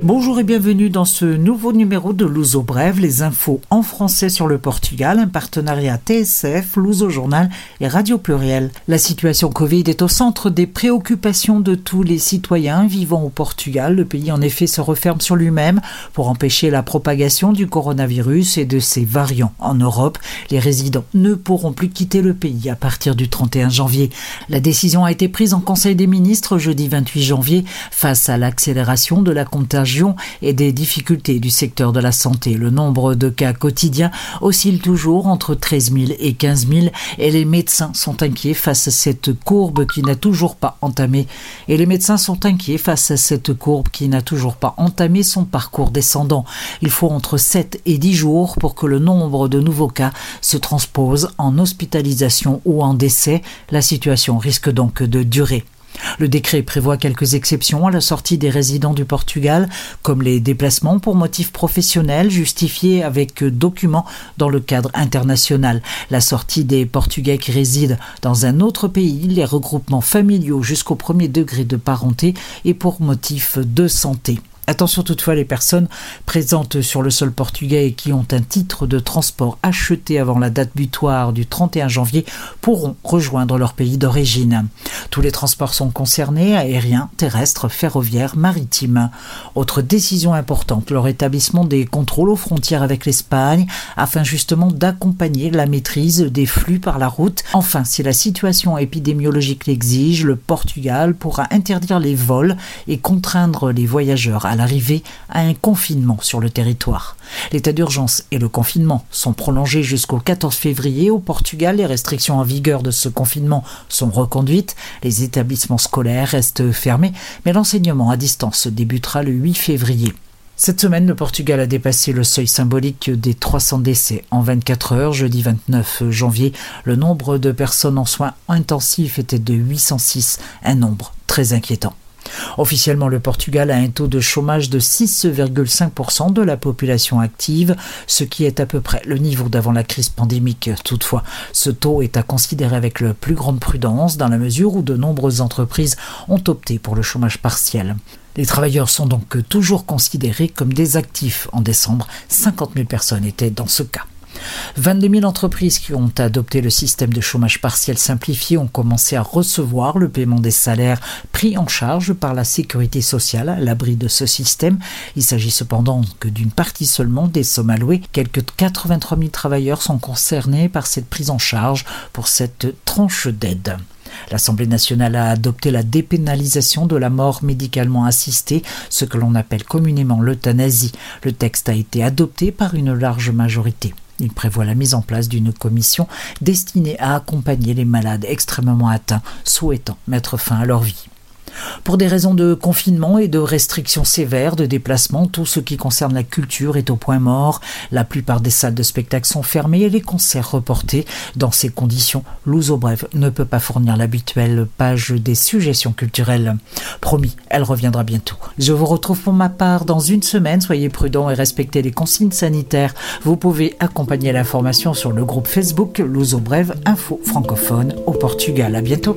Bonjour et bienvenue dans ce nouveau numéro de Luso Brève, les infos en français sur le Portugal, un partenariat TSF, Luso Journal et Radio Pluriel. La situation Covid est au centre des préoccupations de tous les citoyens vivant au Portugal. Le pays en effet se referme sur lui-même pour empêcher la propagation du coronavirus et de ses variants. En Europe, les résidents ne pourront plus quitter le pays à partir du 31 janvier. La décision a été prise en Conseil des ministres jeudi 28 janvier face à l'accélération de la contagion et des difficultés du secteur de la santé. Le nombre de cas quotidiens oscille toujours entre 13 000 et 15 000 et les médecins sont inquiets face à cette courbe qui n'a toujours pas entamé. Et les médecins sont inquiets face à cette courbe qui n'a toujours pas entamé son parcours descendant. Il faut entre 7 et 10 jours pour que le nombre de nouveaux cas se transpose en hospitalisation ou en décès. La situation risque donc de durer. Le décret prévoit quelques exceptions à la sortie des résidents du Portugal, comme les déplacements pour motifs professionnels justifiés avec documents dans le cadre international, la sortie des Portugais qui résident dans un autre pays, les regroupements familiaux jusqu'au premier degré de parenté et pour motifs de santé. Attention toutefois, les personnes présentes sur le sol portugais et qui ont un titre de transport acheté avant la date butoir du 31 janvier pourront rejoindre leur pays d'origine. Tous les transports sont concernés, aériens, terrestres, ferroviaires, maritimes. Autre décision importante, le rétablissement des contrôles aux frontières avec l'Espagne afin justement d'accompagner la maîtrise des flux par la route. Enfin, si la situation épidémiologique l'exige, le Portugal pourra interdire les vols et contraindre les voyageurs à l'arrivée à un confinement sur le territoire. L'état d'urgence et le confinement sont prolongés jusqu'au 14 février. Au Portugal, les restrictions en vigueur de ce confinement sont reconduites. Les établissements scolaires restent fermés, mais l'enseignement à distance débutera le 8 février. Cette semaine, le Portugal a dépassé le seuil symbolique des 300 décès. En 24 heures, jeudi 29 janvier, le nombre de personnes en soins intensifs était de 806, un nombre très inquiétant. Officiellement, le Portugal a un taux de chômage de 6,5% de la population active, ce qui est à peu près le niveau d'avant la crise pandémique. Toutefois, ce taux est à considérer avec la plus grande prudence dans la mesure où de nombreuses entreprises ont opté pour le chômage partiel. Les travailleurs sont donc toujours considérés comme des actifs. En décembre, 50 000 personnes étaient dans ce cas. 22 000 entreprises qui ont adopté le système de chômage partiel simplifié ont commencé à recevoir le paiement des salaires pris en charge par la sécurité sociale à l'abri de ce système. Il s'agit cependant que d'une partie seulement des sommes allouées. Quelques 83 000 travailleurs sont concernés par cette prise en charge pour cette tranche d'aide. L'Assemblée nationale a adopté la dépénalisation de la mort médicalement assistée, ce que l'on appelle communément l'euthanasie. Le texte a été adopté par une large majorité. Il prévoit la mise en place d'une commission destinée à accompagner les malades extrêmement atteints souhaitant mettre fin à leur vie. Pour des raisons de confinement et de restrictions sévères de déplacement, tout ce qui concerne la culture est au point mort. La plupart des salles de spectacle sont fermées et les concerts reportés. Dans ces conditions, Louzo Brève ne peut pas fournir l'habituelle page des suggestions culturelles. Promis, elle reviendra bientôt. Je vous retrouve pour ma part dans une semaine. Soyez prudents et respectez les consignes sanitaires. Vous pouvez accompagner l'information sur le groupe Facebook Louzo Brève Info francophone au Portugal. À bientôt.